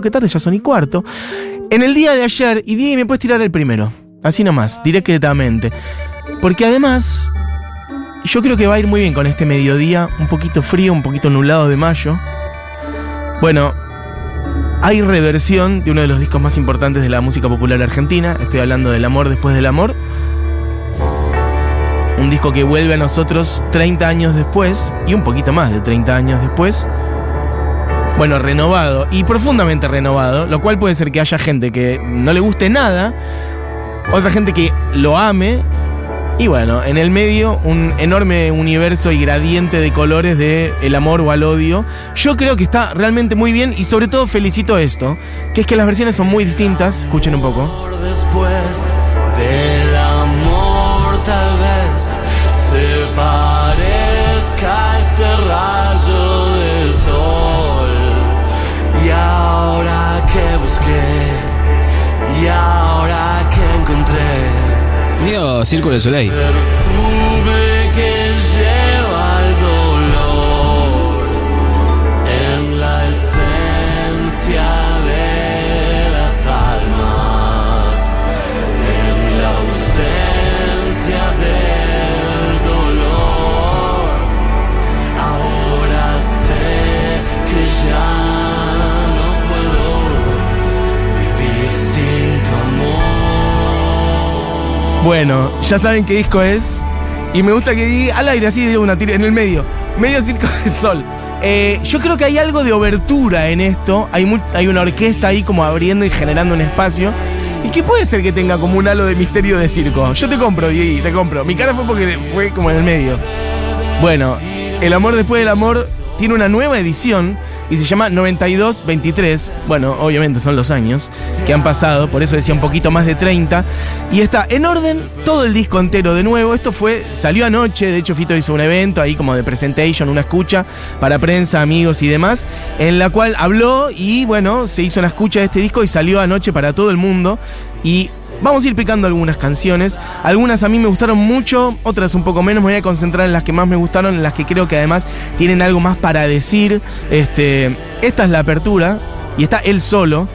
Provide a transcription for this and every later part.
que tarde, ya son y cuarto. En el día de ayer, y Diego, me puedes tirar el primero. Así nomás, directamente. Porque además, yo creo que va a ir muy bien con este mediodía, un poquito frío, un poquito nublado de mayo. Bueno, hay reversión de uno de los discos más importantes de la música popular argentina. Estoy hablando del amor después del amor. Un disco que vuelve a nosotros 30 años después, y un poquito más de 30 años después bueno, renovado y profundamente renovado, lo cual puede ser que haya gente que no le guste nada, otra gente que lo ame, y bueno, en el medio un enorme universo y gradiente de colores de el amor o al odio. Yo creo que está realmente muy bien y sobre todo felicito esto, que es que las versiones son muy distintas, escuchen un poco. Círculo de Soleil. Bueno, ya saben qué disco es. Y me gusta que diga al aire así de una tira en el medio. Medio circo del sol. Eh, yo creo que hay algo de obertura en esto. Hay, hay una orquesta ahí como abriendo y generando un espacio. Y que puede ser que tenga como un halo de misterio de circo. Yo te compro, Diego, te compro. Mi cara fue porque fue como en el medio. Bueno, El amor después del amor tiene una nueva edición y se llama 9223. Bueno, obviamente son los años que han pasado, por eso decía un poquito más de 30. Y está en orden todo el disco entero de nuevo. Esto fue, salió anoche, de hecho Fito hizo un evento ahí como de presentation, una escucha para prensa, amigos y demás, en la cual habló y bueno, se hizo una escucha de este disco y salió anoche para todo el mundo. Y Vamos a ir picando algunas canciones. Algunas a mí me gustaron mucho, otras un poco menos. Me voy a concentrar en las que más me gustaron, en las que creo que además tienen algo más para decir. Este, esta es la apertura y está él solo.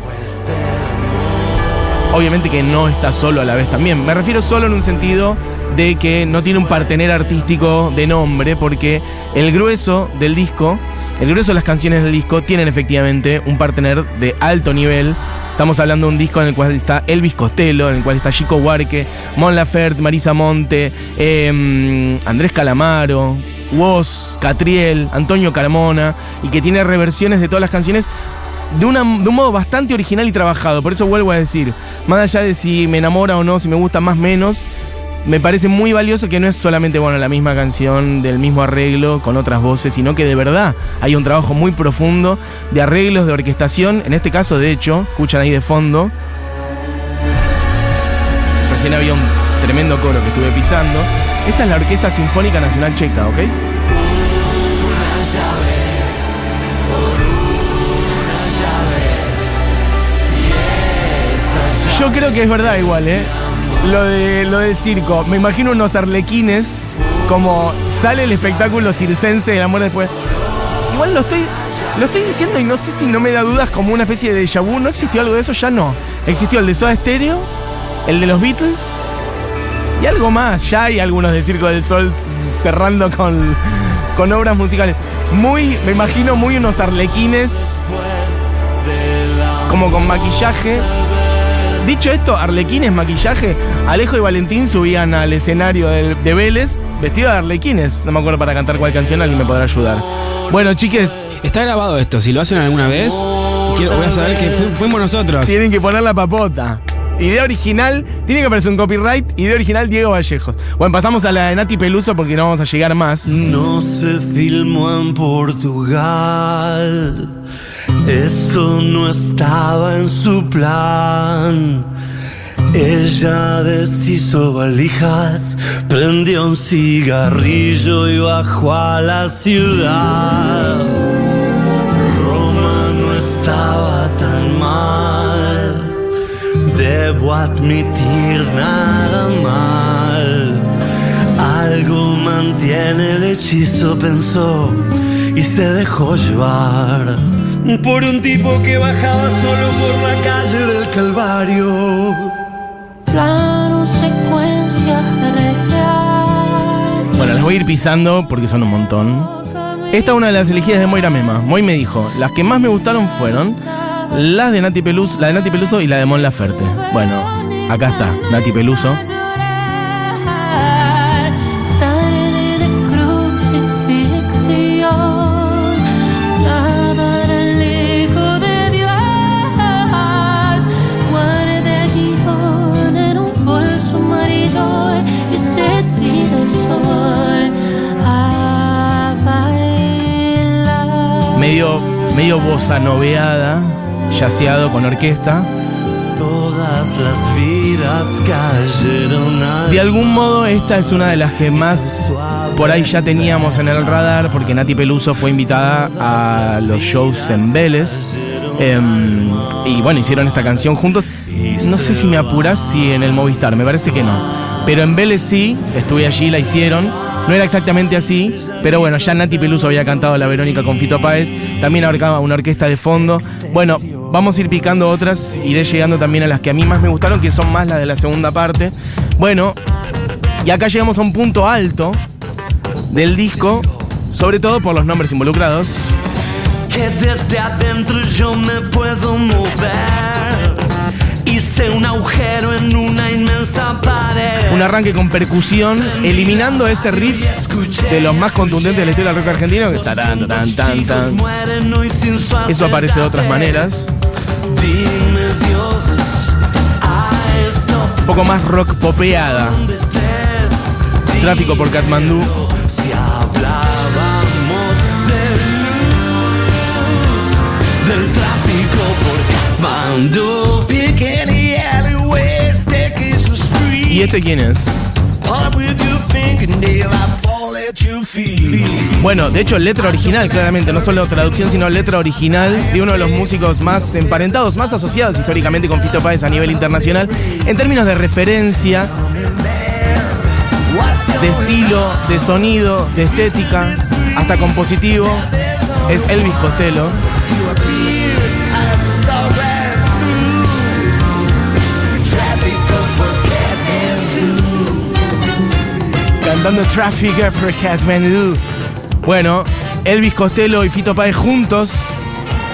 Obviamente que no está solo a la vez también. Me refiero solo en un sentido de que no tiene un partener artístico de nombre, porque el grueso del disco, el grueso de las canciones del disco tienen efectivamente un partener de alto nivel. Estamos hablando de un disco en el cual está Elvis Costello, en el cual está Chico Huarque, Mon Laferte, Marisa Monte, eh, Andrés Calamaro, Woz, Catriel, Antonio Carmona, y que tiene reversiones de todas las canciones de, de un modo bastante original y trabajado. Por eso vuelvo a decir, más allá de si me enamora o no, si me gusta más o menos, me parece muy valioso que no es solamente bueno la misma canción del mismo arreglo con otras voces, sino que de verdad hay un trabajo muy profundo de arreglos, de orquestación. En este caso, de hecho, escuchan ahí de fondo. Recién había un tremendo coro que estuve pisando. Esta es la Orquesta Sinfónica Nacional Checa, ¿ok? Yo creo que es verdad igual, ¿eh? Lo, de, lo del circo. Me imagino unos arlequines, como sale el espectáculo circense del amor después. Igual lo estoy, lo estoy diciendo y no sé si no me da dudas como una especie de déjà vu. ¿No existió algo de eso? Ya no. Existió el de Soda Stereo, el de los Beatles y algo más. Ya hay algunos del Circo del Sol cerrando con, con obras musicales. Muy, me imagino muy unos arlequines como con maquillaje. Dicho esto, arlequines, maquillaje, Alejo y Valentín subían al escenario del- de Vélez vestidos de arlequines. No me acuerdo para cantar cuál canción, alguien me podrá ayudar. Bueno, chiques, Está grabado esto, si lo hacen alguna vez, quiero, voy a saber que fu- fuimos nosotros. tienen que poner la papota. Idea original, tiene que aparecer un copyright. Idea original, Diego Vallejos. Bueno, pasamos a la de Nati Peluso porque no vamos a llegar más. No se filmó en Portugal. Eso no estaba en su plan. Ella deshizo valijas, prendió un cigarrillo y bajó a la ciudad. Roma no estaba tan mal. Debo admitir nada mal. Algo mantiene el hechizo, pensó, y se dejó llevar. Por un tipo que bajaba solo por la calle del Calvario. Plano secuencia real. Bueno, las voy a ir pisando porque son un montón. Esta es una de las elegidas de Moira Mema. Moy me dijo, las que más me gustaron fueron las de Nati Peluso, la de Nati Peluso y la de Mon Laferte. Bueno, acá está, Nati Peluso. Medio, medio bossa noveada, yaceado con orquesta. Todas las vidas cayeron al De algún modo esta es una de las que más por ahí ya teníamos en el radar porque Nati Peluso fue invitada a los shows en Vélez. Em, y bueno, hicieron esta canción juntos. No sé si me apuras si en el Movistar, me parece que no. Pero en Vélez sí, estuve allí, la hicieron. No era exactamente así, pero bueno, ya Nati Peluso había cantado La Verónica con Fito Páez. También abarcaba una orquesta de fondo. Bueno, vamos a ir picando otras. Iré llegando también a las que a mí más me gustaron, que son más las de la segunda parte. Bueno, y acá llegamos a un punto alto del disco, sobre todo por los nombres involucrados. que desde adentro yo me puedo mover. Hice un agujero en una inmensa pared. Un arranque con percusión, eliminando ese riff de los más contundentes de la historia del rock argentino, que tan, tan, tan, su Eso aparece de otras maneras. Dime Dios, a esto Un poco más rock popeada. Tráfico por Katmandú. Si hablábamos de luz, del tráfico por Katmandú. ¿Y este quién es? Bueno, de hecho, letra original, claramente, no solo traducción, sino letra original de uno de los músicos más emparentados, más asociados históricamente con Fito Páez a nivel internacional, en términos de referencia, de estilo, de sonido, de estética, hasta compositivo, es Elvis Costello. Cantando Traffic for Kathmandu. Bueno, Elvis Costello y Fito Páez juntos.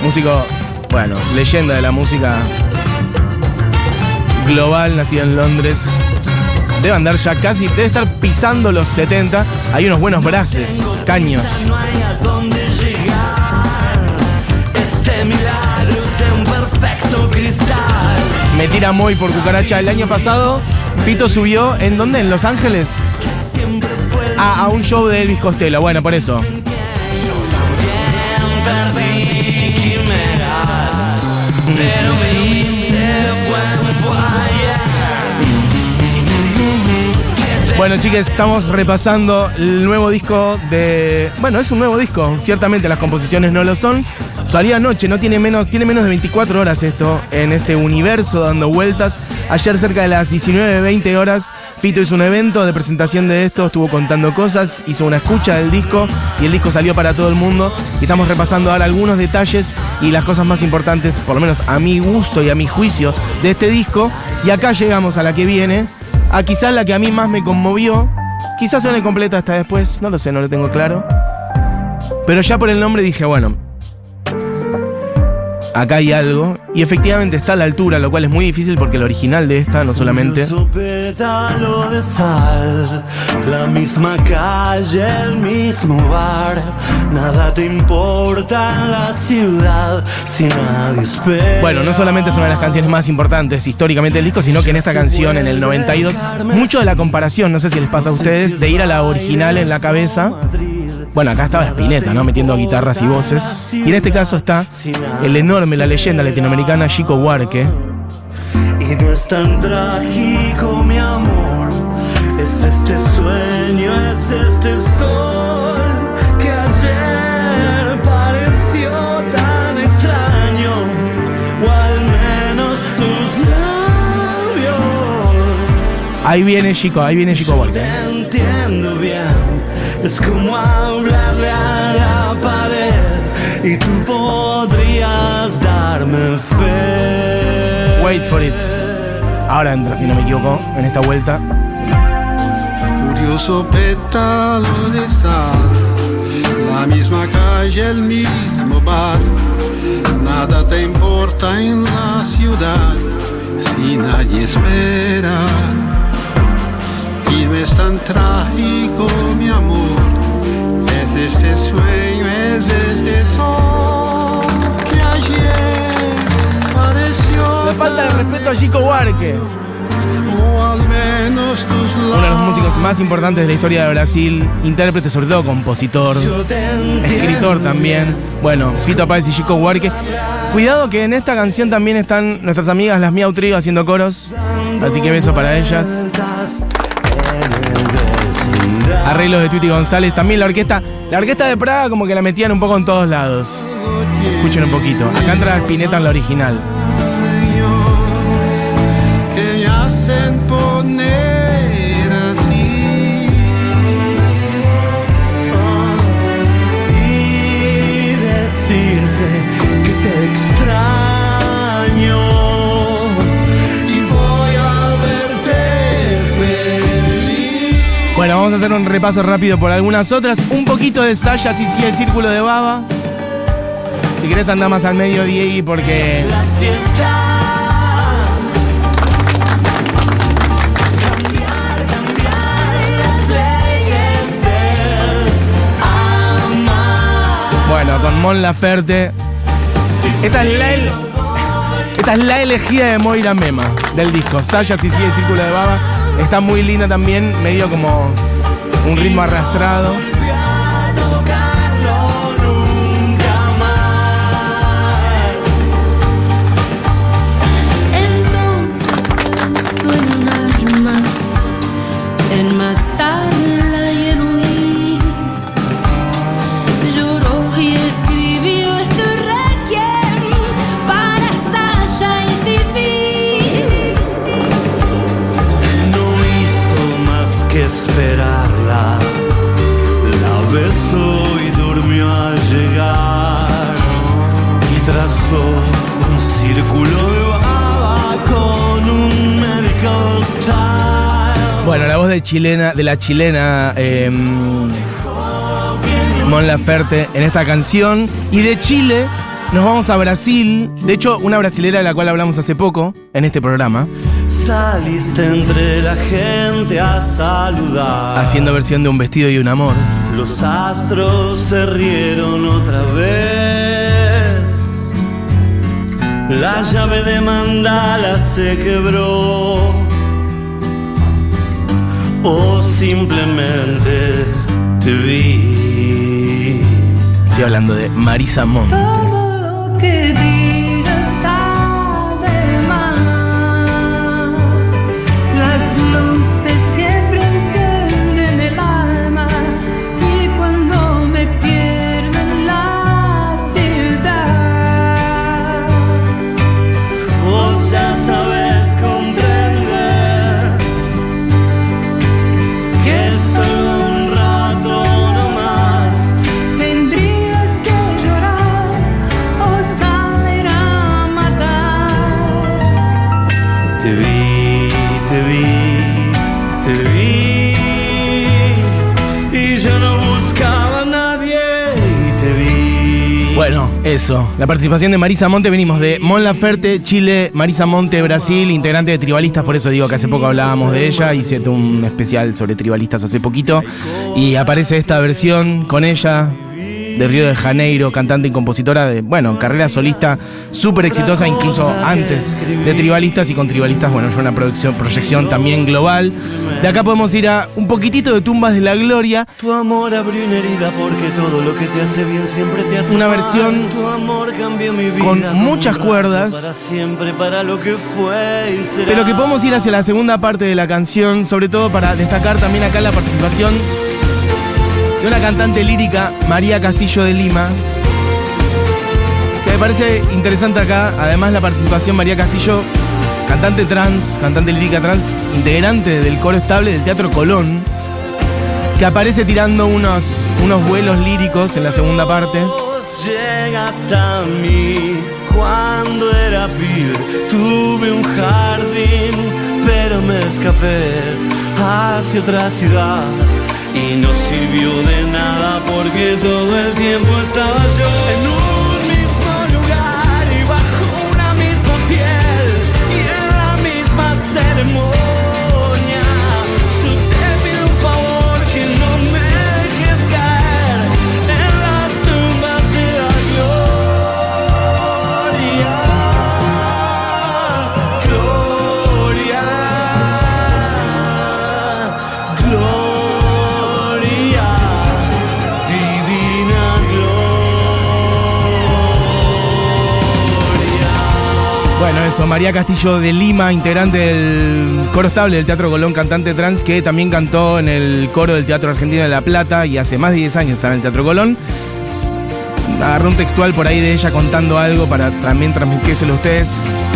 Músico, bueno, leyenda de la música global, nacido en Londres. Debe andar ya casi, debe estar pisando los 70. Hay unos buenos braces, caños. Me tira muy por cucaracha. El año pasado, Fito subió, ¿en dónde? ¿En Los Ángeles? A, un show de Elvis Costello. Bueno, por eso. Bueno, chicas, estamos repasando el nuevo disco de. Bueno, es un nuevo disco. Ciertamente las composiciones no lo son. Salía anoche, no tiene menos, tiene menos de 24 horas esto en este universo dando vueltas. Ayer cerca de las 19.20 horas, Fito hizo un evento de presentación de esto, estuvo contando cosas, hizo una escucha del disco y el disco salió para todo el mundo. Y estamos repasando ahora algunos detalles y las cosas más importantes, por lo menos a mi gusto y a mi juicio, de este disco. Y acá llegamos a la que viene, a quizás la que a mí más me conmovió. Quizás suene completa hasta después, no lo sé, no lo tengo claro. Pero ya por el nombre dije, bueno, acá hay algo. Y efectivamente está a la altura, lo cual es muy difícil porque el original de esta no solamente... Su pétalo de sal, la misma calle, el mismo bar. Nada te importa en la ciudad si nadie espera. Bueno, no solamente es una de las canciones más importantes históricamente del disco, sino que en esta canción, en el 92, mucho de la comparación, no sé si les pasa a ustedes, de ir a la original en la cabeza. Bueno, acá estaba Spinetta, ¿no? Metiendo guitarras y voces. Y en este caso está el enorme, la leyenda latinoamericana Chico Huarque. Y no es tan trágico, mi amor. Es este sueño, es este sol que ayer pareció tan extraño. O al menos tus labios. Ahí viene Chico, ahí viene Chico Huarque. Te entiendo bien. Es como a la pared. Y tú podrías darme fe. Wait for it. Ahora entra, si no me equivoco, en esta vuelta. Furioso pétalo de sal, la misma calle, el mismo bar. Nada te importa en la ciudad si nadie espera. Y no es tan trágico, mi amor. Es este sueño, es este sol que ayer pareció. Le falta de respeto a Chico Huarque. O al menos tus Uno de los músicos más importantes de la historia de Brasil, intérprete, sobre todo compositor, escritor también. Bueno, Fito Páez y Chico Huarque. Cuidado que en esta canción también están nuestras amigas las Miau Trio haciendo coros. Así que beso para ellas. Arreglos de Tuti González. También la orquesta. La orquesta de Praga como que la metían un poco en todos lados. Escuchen un poquito. Acá entra Spinetta en la original. Vamos a hacer un repaso rápido por algunas otras. Un poquito de Sasha si sigue el círculo de baba. Si querés andar más al medio, Diego, porque cambiar, cambiar Bueno, con Mon Laferte. Esta es la, el- esta es la elegida de Moira Mema del disco. Sasha si sigue el círculo de baba. Está muy linda también, medio como un ritmo arrastrado. Chilena, de la chilena eh, Mon Laferte en esta canción. Y de Chile nos vamos a Brasil. De hecho, una brasilera de la cual hablamos hace poco en este programa. Saliste entre la gente a saludar. Haciendo versión de Un vestido y un amor. Los astros se rieron otra vez. La llave de mandala se quebró. O simplemente te vi. Estoy hablando de Marisa Monte. Eso. La participación de Marisa Monte. Venimos de Mon Laferte, Chile, Marisa Monte, Brasil, integrante de Tribalistas. Por eso digo que hace poco hablábamos de ella. Hice un especial sobre Tribalistas hace poquito. Y aparece esta versión con ella de Río de Janeiro, cantante y compositora de, bueno, carrera solista súper exitosa, incluso antes de Tribalistas y con Tribalistas, bueno, ya una producción, proyección también global. De acá podemos ir a un poquitito de Tumbas de la Gloria. Tu amor abrió una herida porque todo lo que te hace bien siempre te hace Una versión con muchas cuerdas. fue. Pero que podemos ir hacia la segunda parte de la canción, sobre todo para destacar también acá la participación de una cantante lírica, María Castillo de Lima. Que me parece interesante acá, además la participación María Castillo, cantante trans, cantante lírica trans, integrante del coro estable del Teatro Colón, que aparece tirando unos, unos vuelos líricos en la segunda parte. Vos llegaste a mí cuando era pibe tuve un jardín, pero me escapé hacia otra ciudad. Y no sirvió de nada porque todo el tiempo estaba yo en un Bueno, eso, María Castillo de Lima, integrante del coro estable del Teatro Colón, cantante trans, que también cantó en el coro del Teatro Argentino de La Plata y hace más de 10 años está en el Teatro Colón. Agarré un textual por ahí de ella contando algo para también transmitírselo a ustedes.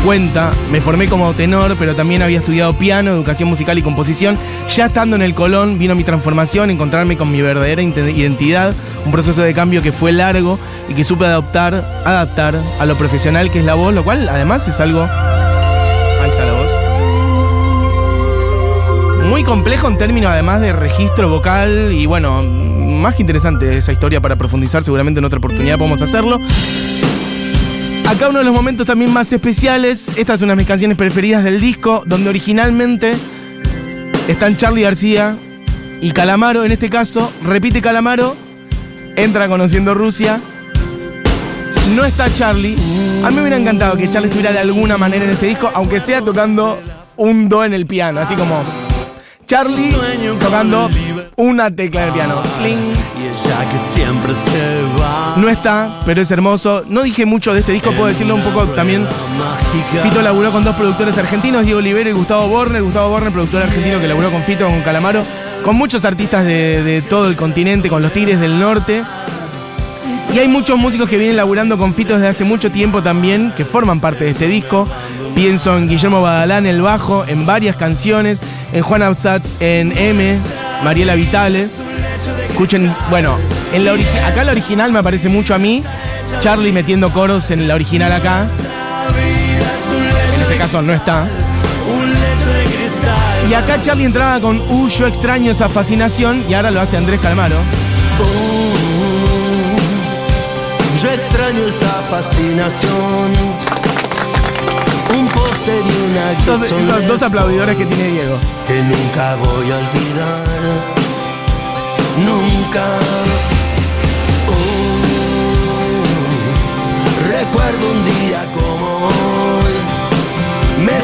Cuenta, me formé como tenor, pero también había estudiado piano, educación musical y composición. Ya estando en el Colón vino mi transformación, encontrarme con mi verdadera identidad, un proceso de cambio que fue largo y que supe adaptar, adaptar a lo profesional que es la voz, lo cual además es algo... Ahí está la voz. Muy complejo en términos además de registro vocal y bueno, más que interesante esa historia para profundizar, seguramente en otra oportunidad podemos hacerlo. Acá uno de los momentos también más especiales, esta es una de mis canciones preferidas del disco, donde originalmente están Charlie García y Calamaro, en este caso, repite Calamaro, entra conociendo Rusia, no está Charlie. A mí me hubiera encantado que Charlie estuviera de alguna manera en este disco, aunque sea tocando un do en el piano, así como Charlie tocando una tecla del piano. Cling. Y ella que siempre se va. No está, pero es hermoso. No dije mucho de este disco, puedo decirlo un poco también. Fito laburó con dos productores argentinos, Diego Olivero y Gustavo Borner. Gustavo Borner, productor argentino que laburó con Fito, con Calamaro, con muchos artistas de, de todo el continente, con los Tigres del Norte. Y hay muchos músicos que vienen laburando con Fito desde hace mucho tiempo también, que forman parte de este disco. Pienso en Guillermo Badalán, el bajo, en varias canciones, en Juan Absatz, en M, Mariela Vitales. Escuchen, bueno, en la acá la original me parece mucho a mí. Charlie metiendo coros en la original acá. En este caso no está. Y acá Charlie entraba con Uh, yo extraño esa fascinación y ahora lo hace Andrés Calamaro. Yo extraño esa fascinación. Un póster y una Esos, esos dos aplaudidores que tiene Diego. que nunca voy a olvidar. Nunca. Oh, recuerdo un día como hoy. Me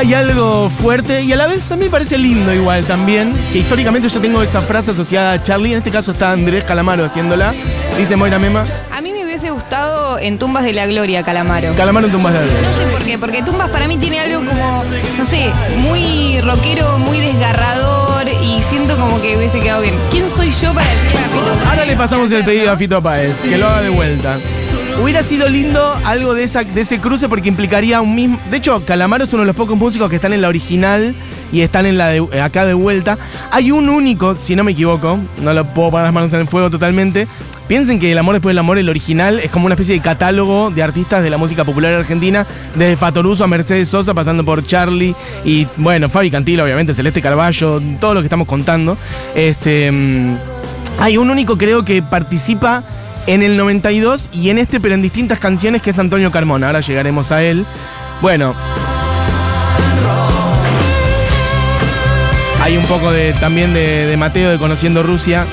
Hay algo fuerte y a la vez a mí me parece lindo igual también, que históricamente yo tengo esa frase asociada a Charlie, en este caso está Andrés Calamaro haciéndola, dice Moira Mema, A mí me hubiese gustado en Tumbas de la Gloria, Calamaro. Calamaro en tumbas de algo. No sé por qué, porque Tumbas para mí tiene algo como, no sé, muy rockero, muy desgarrador y siento como que hubiese quedado bien. ¿Quién soy yo para decirle a Fito Páez Ahora le pasamos el pedido a? Fito Páez, que lo haga de vuelta. Hubiera sido lindo algo de, esa, de ese cruce porque implicaría un mismo... De hecho, Calamaro es uno de los pocos músicos que están en la original y están en la de- acá de vuelta. Hay un único, si no me equivoco, no lo puedo poner las manos en el fuego totalmente. Piensen que El Amor Después del Amor, el original, es como una especie de catálogo de artistas de la música popular argentina, desde Fatoruso a Mercedes Sosa, pasando por Charlie y, bueno, Fabi Cantilo, obviamente, Celeste Carballo, todo lo que estamos contando. Este... mm, hay un único creo que participa en el 92 y en este, pero en distintas canciones, que es Antonio Carmona. Ahora llegaremos a él. Bueno. Hay un poco de, también de, Mateo de Conociendo Rusia.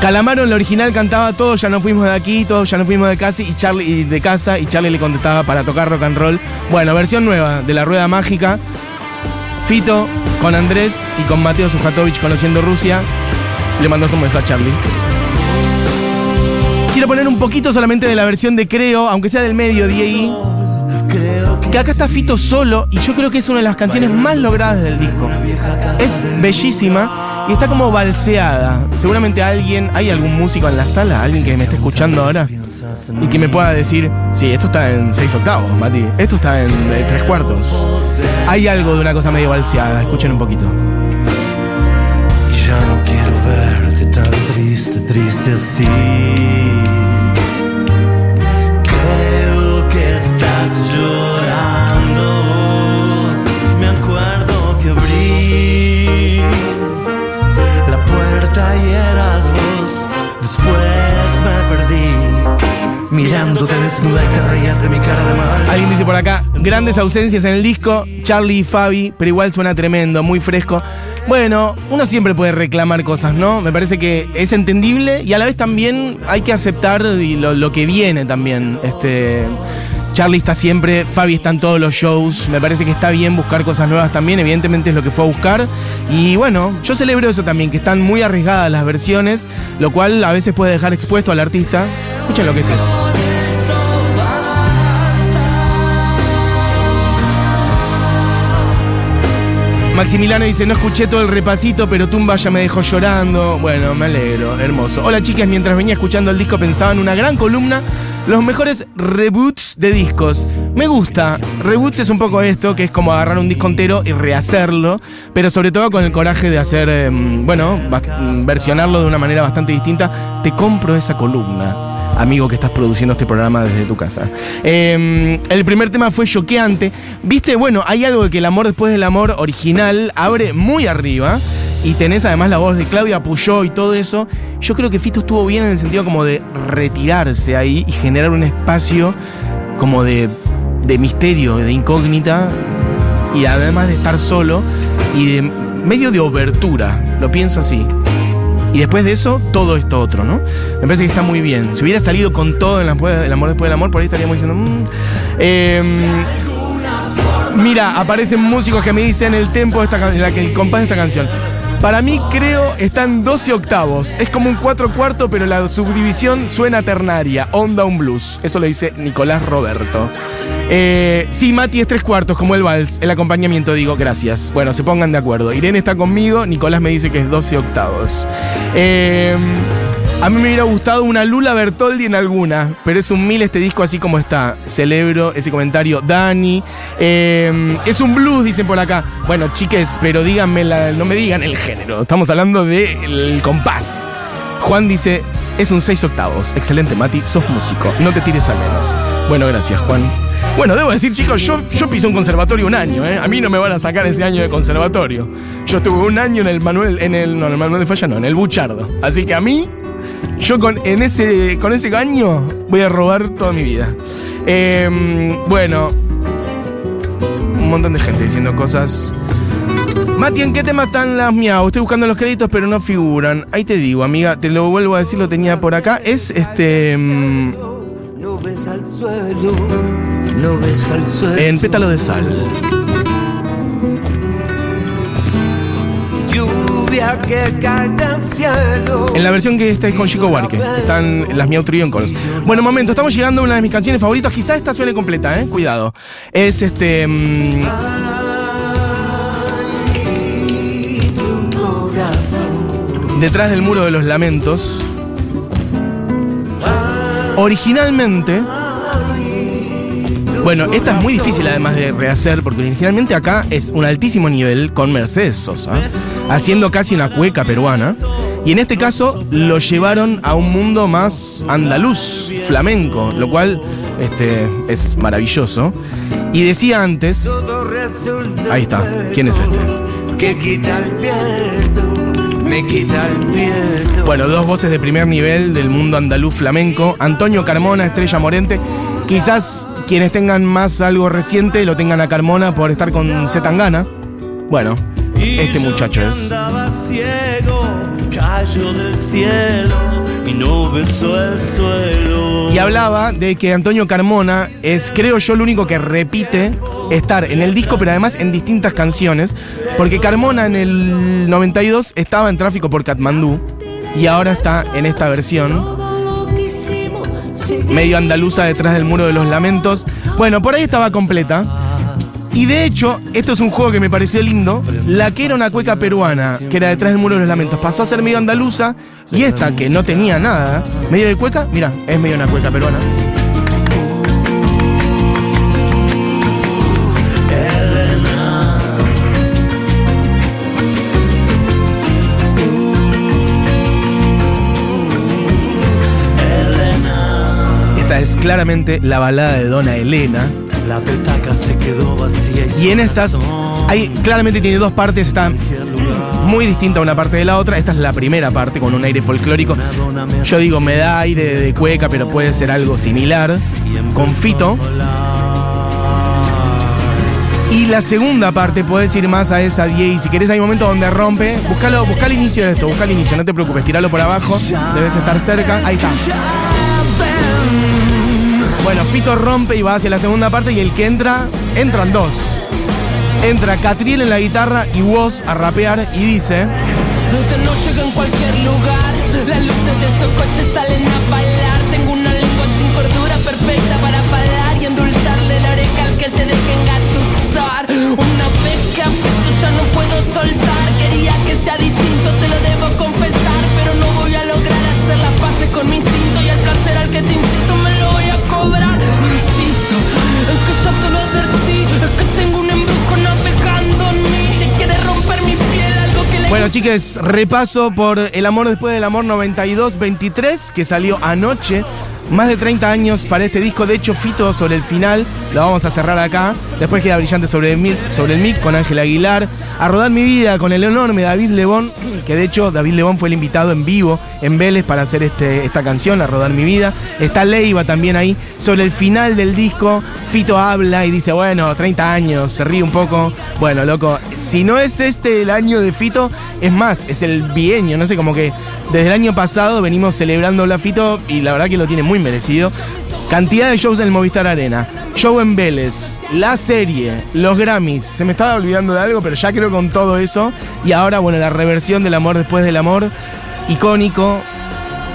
Calamaro en la original cantaba todos ya no fuimos de aquí, todos ya no fuimos de casa y Charlie de casa y Charlie le contestaba para tocar rock and roll. Bueno, versión nueva de la rueda mágica. Fito con Andrés y con Mateo Sujatovich conociendo Rusia. Le mandó un beso a Charlie. Quiero poner un poquito solamente de la versión de Creo, aunque sea del medio. Creo que acá está Fito solo y yo creo que es una de las canciones más logradas del disco. Es bellísima y está como balseada. Seguramente alguien, hay algún músico en la sala, alguien que me esté escuchando ahora y que me pueda decir, sí, esto está en seis octavos, Mati, esto está en eh, tres cuartos. Hay algo de una cosa medio balseada, escuchen un poquito. ya no quiero ver triste así. Alguien dice por acá, grandes ausencias en el disco, Charlie y Fabi, pero igual suena tremendo, muy fresco. Bueno, uno siempre puede reclamar cosas, ¿no? Me parece que es entendible y a la vez también hay que aceptar lo, que viene también. Este, Charlie está siempre, Fabi está en todos los shows, me parece que está bien buscar cosas nuevas también, evidentemente es lo que fue a buscar. Y bueno, yo celebro eso también, que están muy arriesgadas las versiones, lo cual a veces puede dejar expuesto al artista. Escuchen lo que es. Maximiliano dice, no escuché todo el repasito, pero Tumba ya me dejó llorando. Bueno, me alegro, hermoso. Hola chicas, mientras venía escuchando el disco pensaba en una gran columna, los mejores reboots de discos. Me gusta, reboots es un poco esto, que es como agarrar un disco entero y rehacerlo, pero sobre todo con el coraje de hacer, eh, bueno, bas- versionarlo de una manera bastante distinta. Te compro esa columna amigo que estás produciendo este programa desde tu casa. Eh, el primer tema fue choqueante. Viste, bueno, hay algo de que el amor después del amor original abre muy arriba. Y tenés además la voz de Claudia Puyó y todo eso. Yo creo que Fito estuvo bien en el sentido como de retirarse ahí y generar un espacio como de, de misterio, de incógnita. Y además de estar solo y de medio de obertura. Lo pienso así. Y después de eso, todo esto otro, ¿no? Me parece que está muy bien. Si hubiera salido con todo en la, el amor después del amor, por ahí estaríamos diciendo. mm. Eh, mira, aparecen músicos que me dicen el tempo de esta la el compás de esta canción. Para mí, creo, están 12 octavos. Es como un 4 cuarto, pero la subdivisión suena ternaria. Onda un blues. Eso lo dice Nicolás Roberto. Eh, sí, Mati es tres cuartos, como el vals. El acompañamiento, digo, gracias. Bueno, se pongan de acuerdo. Irene está conmigo, Nicolás me dice que es 12 octavos. Eh, a mí me hubiera gustado una Lula Bertoldi en alguna, pero es un mil este disco así como está. Celebro ese comentario. Dani, eh, es un blues, dicen por acá. Bueno, chiques, pero díganme, no me digan el género. Estamos hablando del compás. Juan dice, es un 6 octavos. Excelente, Mati, sos músico. No te tires a menos. Bueno, gracias, Juan. Bueno, debo decir, chicos, yo, yo pisé un conservatorio un año, ¿eh? A mí no me van a sacar ese año de conservatorio. Yo estuve un año en el Manuel, en el, no, en el Manuel de Falla, no, en el Buchardo. Así que a mí, yo con, en ese, con ese año voy a robar toda mi vida. Eh, bueno, un montón de gente diciendo cosas. Mati, ¿en qué tema están las miau? Estoy buscando los créditos, pero no figuran. Ahí te digo, amiga, te lo vuelvo a decir, lo tenía por acá. Es este. mm, suelo, no ves al suelo. en pétalo de sal. Lluvia que cae del cielo. En la versión que está es con Chico Huarque. Están las Miau Trio en coros. Bueno, momento, estamos llegando a una de mis canciones favoritas. Quizás esta suene completa, ¿eh? Cuidado. Es este. mm, Detrás del muro de los lamentos. Originalmente. Bueno, esta es muy difícil además de rehacer, porque originalmente acá es un altísimo nivel con Mercedes Sosa, haciendo casi una cueca peruana. Y en este caso lo llevaron a un mundo más andaluz, flamenco, lo cual este, es maravilloso. Y decía antes, ahí está, ¿quién es este? que quita el viento, me quita el viento. Bueno, dos voces de primer nivel del mundo andaluz flamenco. Antonio Carmona, Estrella Morente. Quizás quienes tengan más algo reciente lo tengan a Carmona por estar con Zetangana. Bueno, este muchacho es. Y hablaba de que Antonio Carmona es, creo yo, el único que repite estar en el disco, pero además en distintas canciones. Porque Carmona en el 92 estaba en tráfico por Katmandú y ahora está en esta versión. Medio andaluza detrás del muro de los lamentos. Bueno, por ahí estaba completa. Y de hecho, esto es un juego que me pareció lindo. La que era una cueca peruana, que era detrás del muro de los lamentos, pasó a ser medio andaluza. Y esta, que no tenía nada, medio de cueca, mira, es medio una cueca peruana. Claramente la balada de Dona Elena. La petaca se quedó vacía Y en estas, hay, claramente tiene dos partes, está muy distinta una parte de la otra. Esta es la primera parte con un aire folclórico. Yo digo, me da aire de cueca, pero puede ser algo similar. Con Fito. Y la segunda parte puedes ir más a esa 10 y si querés hay un momento donde rompe, buscalo, busca el inicio de esto, busca el inicio, no te preocupes, tiralo por abajo, debes estar cerca, ahí está. Bueno, Fito rompe y va hacia la segunda parte y el que entra, entran dos. Entra Catriel en la guitarra y Woz a rapear y dice... De noche en cualquier lugar, las luces de esos coches salen a bailar. Tengo una lengua sin cordura perfecta para hablar y endulzarle la oreja al que se deje engatusar. Una beca, pero ya no puedo soltar. Quería que sea distinto, te lo debo confesar, pero no voy a lograr hacer las paces con mi instinto y placer al que te incito me lo voy a cobrar. Insisto, es que ya te lo advertí, es que tengo un embrujo navegando en mí. Te quiere romper mi piel, algo que le Bueno, chiques, repaso por El amor después del amor 92-23, que salió anoche. Más de 30 años para este disco. De hecho, Fito sobre el final, lo vamos a cerrar acá. Después queda brillante sobre el mic, con Ángel Aguilar. A rodar mi vida con el enorme David Lebón, que de hecho David Lebón fue el invitado en vivo en Vélez para hacer este, esta canción, A rodar mi vida. Está Leiva también ahí. Sobre el final del disco, Fito habla y dice, bueno, 30 años, se ríe un poco. Bueno, loco, si no es este el año de Fito, es más, es el bienio, no sé, como que desde el año pasado venimos celebrando la Fito y la verdad que lo tiene muy merecido. Cantidad de shows en el Movistar Arena, show en Vélez, la serie, los Grammys. Se me estaba olvidando de algo, pero ya creo con todo eso. Y ahora, bueno, la reversión del amor después del amor, icónico.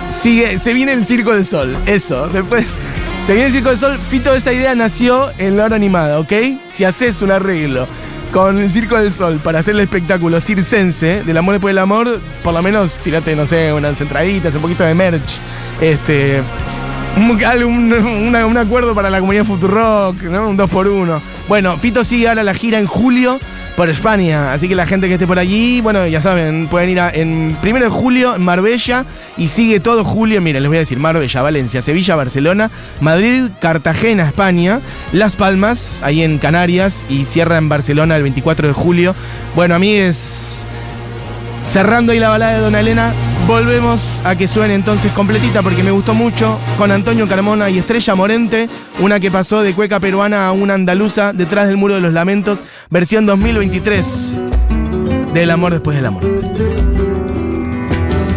Sigue, se viene el Circo del Sol, eso. Después, se viene el Circo del Sol. Fito, esa idea nació en la hora animada, ¿ok? Si haces un arreglo con el Circo del Sol para hacer el espectáculo circense del amor después del amor, por lo menos tirate, no sé, unas entraditas, un poquito de merch. Este. Un, acuerdo para la comunidad Futurock, ¿no? Un 2 por 1 Bueno, Fito sigue ahora la gira en julio por España, así que la gente que esté por allí, bueno, ya saben, pueden ir a, en primero de julio en Marbella y sigue todo julio, miren, les voy a decir Marbella, Valencia, Sevilla, Barcelona, Madrid, Cartagena, España, Las Palmas, ahí en Canarias y cierra en Barcelona el 24 de julio. Bueno, a mí es Cerrando ahí la balada de Dona Elena, volvemos a que suene entonces completita porque me gustó mucho con Antonio Carmona y Estrella Morente, una que pasó de cueca peruana a una andaluza detrás del muro de los lamentos, versión 2023 del amor después del amor.